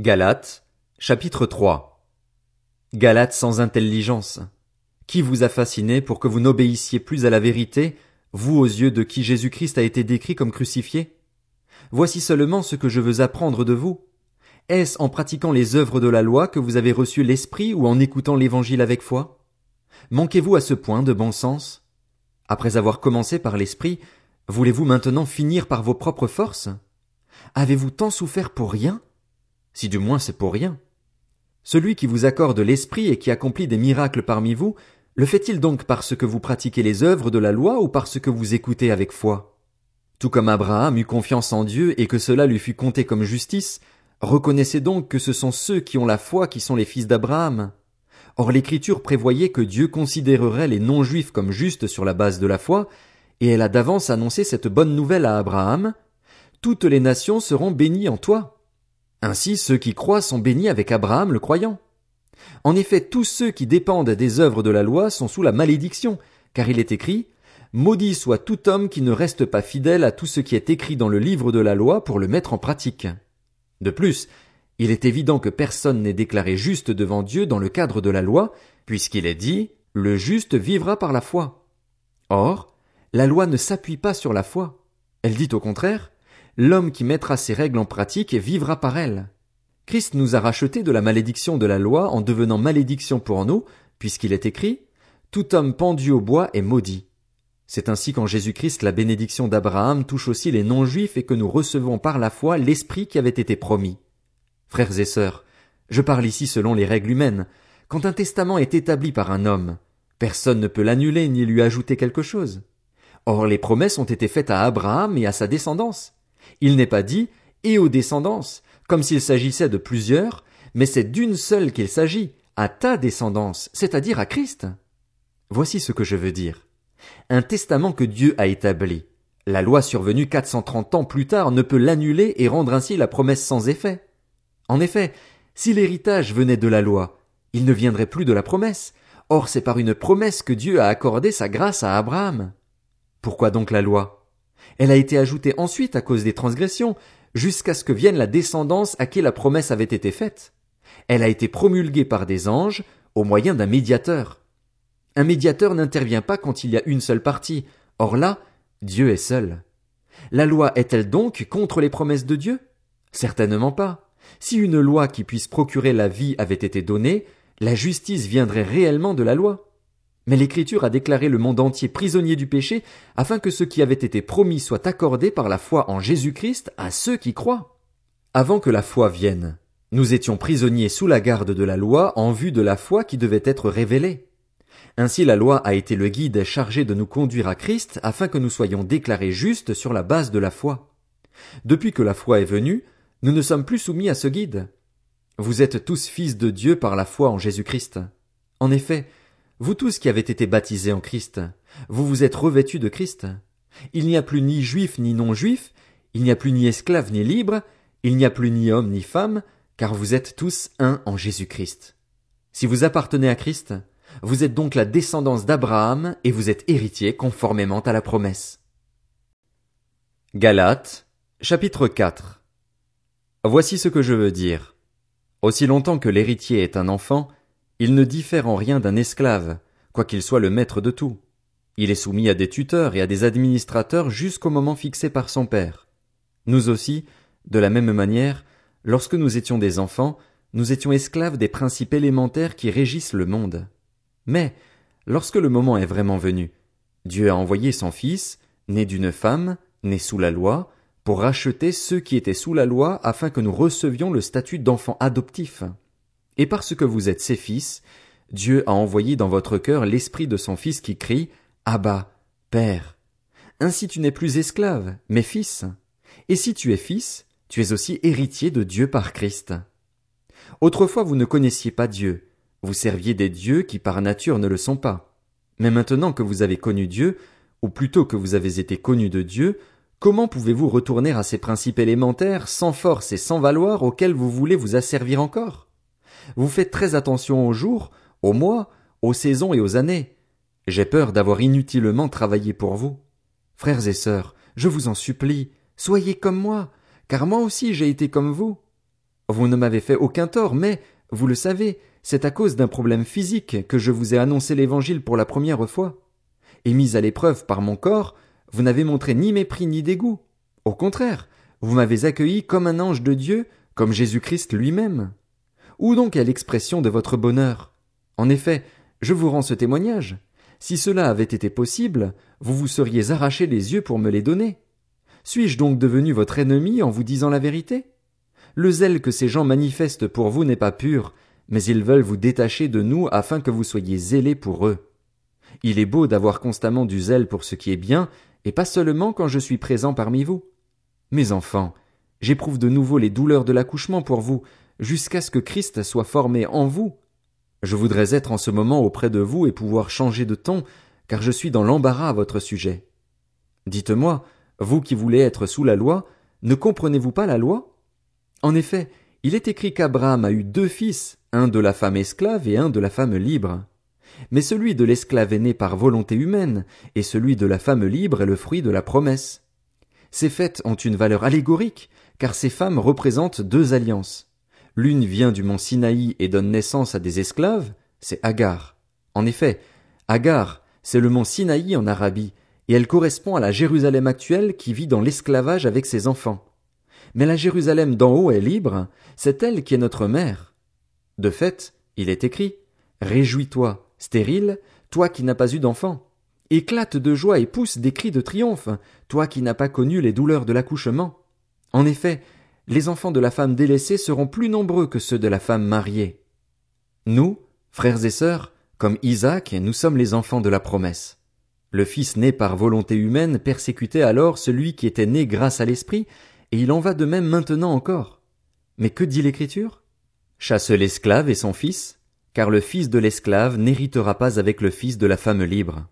Galates, chapitre 3 Galates sans intelligence. Qui vous a fasciné pour que vous n'obéissiez plus à la vérité, vous aux yeux de qui Jésus-Christ a été décrit comme crucifié? Voici seulement ce que je veux apprendre de vous. Est-ce en pratiquant les œuvres de la loi que vous avez reçu l'esprit ou en écoutant l'évangile avec foi? Manquez-vous à ce point de bon sens? Après avoir commencé par l'esprit, voulez-vous maintenant finir par vos propres forces? Avez-vous tant souffert pour rien? Si du moins c'est pour rien. Celui qui vous accorde l'esprit et qui accomplit des miracles parmi vous, le fait-il donc parce que vous pratiquez les œuvres de la loi ou parce que vous écoutez avec foi? Tout comme Abraham eut confiance en Dieu et que cela lui fut compté comme justice, reconnaissez donc que ce sont ceux qui ont la foi qui sont les fils d'Abraham. Or l'écriture prévoyait que Dieu considérerait les non-juifs comme justes sur la base de la foi, et elle a d'avance annoncé cette bonne nouvelle à Abraham. Toutes les nations seront bénies en toi. Ainsi ceux qui croient sont bénis avec Abraham le croyant. En effet, tous ceux qui dépendent des œuvres de la loi sont sous la malédiction, car il est écrit Maudit soit tout homme qui ne reste pas fidèle à tout ce qui est écrit dans le livre de la loi pour le mettre en pratique. De plus, il est évident que personne n'est déclaré juste devant Dieu dans le cadre de la loi, puisqu'il est dit Le juste vivra par la foi. Or, la loi ne s'appuie pas sur la foi. Elle dit au contraire L'homme qui mettra ses règles en pratique vivra par elles. Christ nous a rachetés de la malédiction de la loi en devenant malédiction pour nous, puisqu'il est écrit Tout homme pendu au bois est maudit. C'est ainsi qu'en Jésus-Christ la bénédiction d'Abraham touche aussi les non-juifs et que nous recevons par la foi l'Esprit qui avait été promis. Frères et sœurs, je parle ici selon les règles humaines. Quand un testament est établi par un homme, personne ne peut l'annuler ni lui ajouter quelque chose. Or les promesses ont été faites à Abraham et à sa descendance. Il n'est pas dit et aux descendances, comme s'il s'agissait de plusieurs, mais c'est d'une seule qu'il s'agit, à ta descendance, c'est-à-dire à Christ. Voici ce que je veux dire. Un testament que Dieu a établi. La loi survenue 430 ans plus tard ne peut l'annuler et rendre ainsi la promesse sans effet. En effet, si l'héritage venait de la loi, il ne viendrait plus de la promesse. Or c'est par une promesse que Dieu a accordé sa grâce à Abraham. Pourquoi donc la loi? Elle a été ajoutée ensuite à cause des transgressions, jusqu'à ce que vienne la descendance à qui la promesse avait été faite. Elle a été promulguée par des anges au moyen d'un médiateur. Un médiateur n'intervient pas quand il y a une seule partie. Or là, Dieu est seul. La loi est-elle donc contre les promesses de Dieu? Certainement pas. Si une loi qui puisse procurer la vie avait été donnée, la justice viendrait réellement de la loi. Mais l'Écriture a déclaré le monde entier prisonnier du péché afin que ce qui avait été promis soit accordé par la foi en Jésus-Christ à ceux qui croient. Avant que la foi vienne, nous étions prisonniers sous la garde de la loi en vue de la foi qui devait être révélée. Ainsi la loi a été le guide chargé de nous conduire à Christ afin que nous soyons déclarés justes sur la base de la foi. Depuis que la foi est venue, nous ne sommes plus soumis à ce guide. Vous êtes tous fils de Dieu par la foi en Jésus-Christ. En effet, vous tous qui avez été baptisés en Christ, vous vous êtes revêtus de Christ. Il n'y a plus ni juif ni non-juif, il n'y a plus ni esclave ni libre, il n'y a plus ni homme ni femme, car vous êtes tous un en Jésus-Christ. Si vous appartenez à Christ, vous êtes donc la descendance d'Abraham et vous êtes héritier conformément à la promesse. Galates, chapitre 4 Voici ce que je veux dire. Aussi longtemps que l'héritier est un enfant, il ne diffère en rien d'un esclave, quoiqu'il soit le maître de tout. Il est soumis à des tuteurs et à des administrateurs jusqu'au moment fixé par son père. Nous aussi, de la même manière, lorsque nous étions des enfants, nous étions esclaves des principes élémentaires qui régissent le monde. Mais, lorsque le moment est vraiment venu, Dieu a envoyé son Fils, né d'une femme, né sous la loi, pour racheter ceux qui étaient sous la loi afin que nous recevions le statut d'enfant adoptif. Et parce que vous êtes ses fils, Dieu a envoyé dans votre cœur l'esprit de son fils qui crie, Abba, Père. Ainsi tu n'es plus esclave, mais fils. Et si tu es fils, tu es aussi héritier de Dieu par Christ. Autrefois vous ne connaissiez pas Dieu, vous serviez des dieux qui par nature ne le sont pas. Mais maintenant que vous avez connu Dieu, ou plutôt que vous avez été connu de Dieu, comment pouvez-vous retourner à ces principes élémentaires sans force et sans valoir auxquels vous voulez vous asservir encore? Vous faites très attention aux jours, aux mois, aux saisons et aux années. J'ai peur d'avoir inutilement travaillé pour vous. Frères et sœurs, je vous en supplie, soyez comme moi, car moi aussi j'ai été comme vous. Vous ne m'avez fait aucun tort, mais, vous le savez, c'est à cause d'un problème physique que je vous ai annoncé l'évangile pour la première fois. Et mis à l'épreuve par mon corps, vous n'avez montré ni mépris ni dégoût. Au contraire, vous m'avez accueilli comme un ange de Dieu, comme Jésus-Christ lui-même. Où donc est l'expression de votre bonheur? En effet, je vous rends ce témoignage. Si cela avait été possible, vous vous seriez arraché les yeux pour me les donner. Suis-je donc devenu votre ennemi en vous disant la vérité? Le zèle que ces gens manifestent pour vous n'est pas pur, mais ils veulent vous détacher de nous afin que vous soyez zélés pour eux. Il est beau d'avoir constamment du zèle pour ce qui est bien, et pas seulement quand je suis présent parmi vous. Mes enfants, j'éprouve de nouveau les douleurs de l'accouchement pour vous, jusqu'à ce que Christ soit formé en vous. Je voudrais être en ce moment auprès de vous et pouvoir changer de ton, car je suis dans l'embarras à votre sujet. Dites-moi, vous qui voulez être sous la loi, ne comprenez-vous pas la loi? En effet, il est écrit qu'Abraham a eu deux fils, un de la femme esclave et un de la femme libre. Mais celui de l'esclave est né par volonté humaine, et celui de la femme libre est le fruit de la promesse. Ces fêtes ont une valeur allégorique, car ces femmes représentent deux alliances. L'une vient du mont Sinaï et donne naissance à des esclaves, c'est Agar. En effet, Agar, c'est le mont Sinaï en Arabie, et elle correspond à la Jérusalem actuelle qui vit dans l'esclavage avec ses enfants. Mais la Jérusalem d'en haut est libre, c'est elle qui est notre mère. De fait, il est écrit, Réjouis-toi, stérile, toi qui n'as pas eu d'enfant. Éclate de joie et pousse des cris de triomphe, toi qui n'as pas connu les douleurs de l'accouchement. En effet, les enfants de la femme délaissée seront plus nombreux que ceux de la femme mariée. Nous, frères et sœurs, comme Isaac, nous sommes les enfants de la promesse. Le Fils né par volonté humaine persécutait alors celui qui était né grâce à l'Esprit, et il en va de même maintenant encore. Mais que dit l'Écriture? Chasse l'esclave et son fils, car le fils de l'esclave n'héritera pas avec le fils de la femme libre.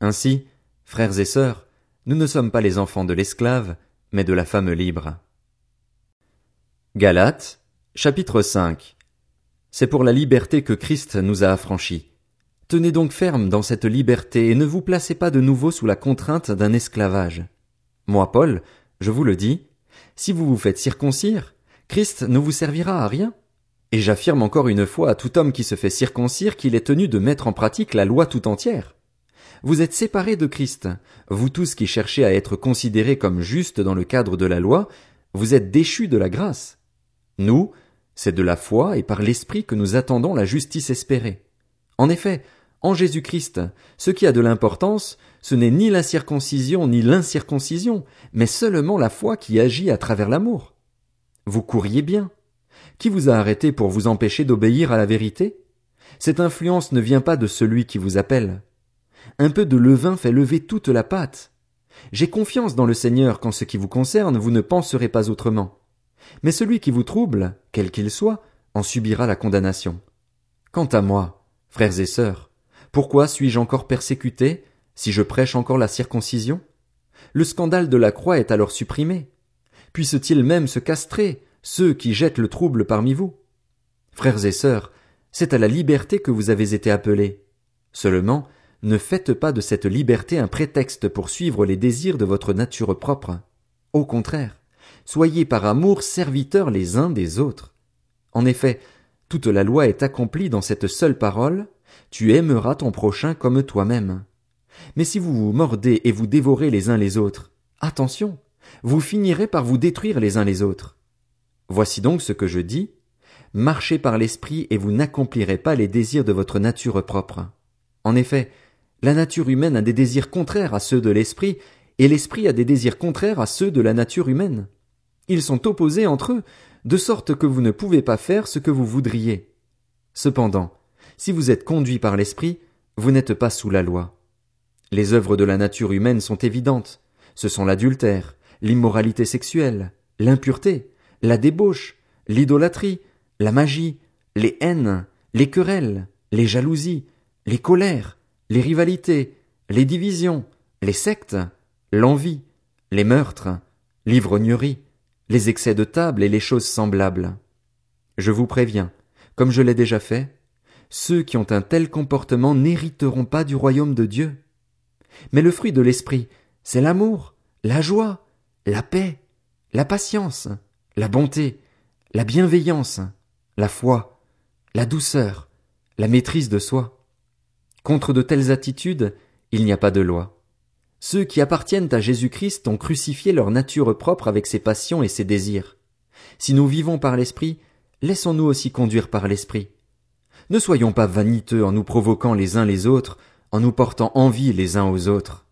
Ainsi, frères et sœurs, nous ne sommes pas les enfants de l'esclave, mais de la femme libre. Galates, chapitre 5 C'est pour la liberté que Christ nous a affranchis. Tenez donc ferme dans cette liberté et ne vous placez pas de nouveau sous la contrainte d'un esclavage. Moi, Paul, je vous le dis, si vous vous faites circoncire, Christ ne vous servira à rien. Et j'affirme encore une fois à tout homme qui se fait circoncire qu'il est tenu de mettre en pratique la loi tout entière. Vous êtes séparés de Christ, vous tous qui cherchez à être considérés comme justes dans le cadre de la loi, vous êtes déchus de la grâce. Nous, c'est de la foi et par l'Esprit que nous attendons la justice espérée. En effet, en Jésus-Christ, ce qui a de l'importance, ce n'est ni la circoncision ni l'incirconcision, mais seulement la foi qui agit à travers l'amour. Vous courriez bien. Qui vous a arrêté pour vous empêcher d'obéir à la vérité? Cette influence ne vient pas de celui qui vous appelle. Un peu de levain fait lever toute la pâte. J'ai confiance dans le Seigneur qu'en ce qui vous concerne vous ne penserez pas autrement. Mais celui qui vous trouble, quel qu'il soit, en subira la condamnation. Quant à moi, frères et sœurs, pourquoi suis-je encore persécuté, si je prêche encore la circoncision? Le scandale de la croix est alors supprimé. Puissent-ils même se castrer, ceux qui jettent le trouble parmi vous? Frères et sœurs, c'est à la liberté que vous avez été appelés. Seulement, ne faites pas de cette liberté un prétexte pour suivre les désirs de votre nature propre. Au contraire, soyez par amour serviteurs les uns des autres. En effet, toute la loi est accomplie dans cette seule parole, tu aimeras ton prochain comme toi-même. Mais si vous vous mordez et vous dévorez les uns les autres, attention, vous finirez par vous détruire les uns les autres. Voici donc ce que je dis, marchez par l'esprit et vous n'accomplirez pas les désirs de votre nature propre. En effet, la nature humaine a des désirs contraires à ceux de l'esprit, et l'esprit a des désirs contraires à ceux de la nature humaine. Ils sont opposés entre eux, de sorte que vous ne pouvez pas faire ce que vous voudriez. Cependant, si vous êtes conduit par l'esprit, vous n'êtes pas sous la loi. Les œuvres de la nature humaine sont évidentes. Ce sont l'adultère, l'immoralité sexuelle, l'impureté, la débauche, l'idolâtrie, la magie, les haines, les querelles, les jalousies, les colères, les rivalités, les divisions, les sectes, l'envie, les meurtres, l'ivrognerie, les excès de table et les choses semblables. Je vous préviens, comme je l'ai déjà fait, ceux qui ont un tel comportement n'hériteront pas du royaume de Dieu. Mais le fruit de l'esprit, c'est l'amour, la joie, la paix, la patience, la bonté, la bienveillance, la foi, la douceur, la maîtrise de soi. Contre de telles attitudes, il n'y a pas de loi. Ceux qui appartiennent à Jésus-Christ ont crucifié leur nature propre avec ses passions et ses désirs. Si nous vivons par l'Esprit, laissons-nous aussi conduire par l'Esprit. Ne soyons pas vaniteux en nous provoquant les uns les autres, en nous portant envie les uns aux autres.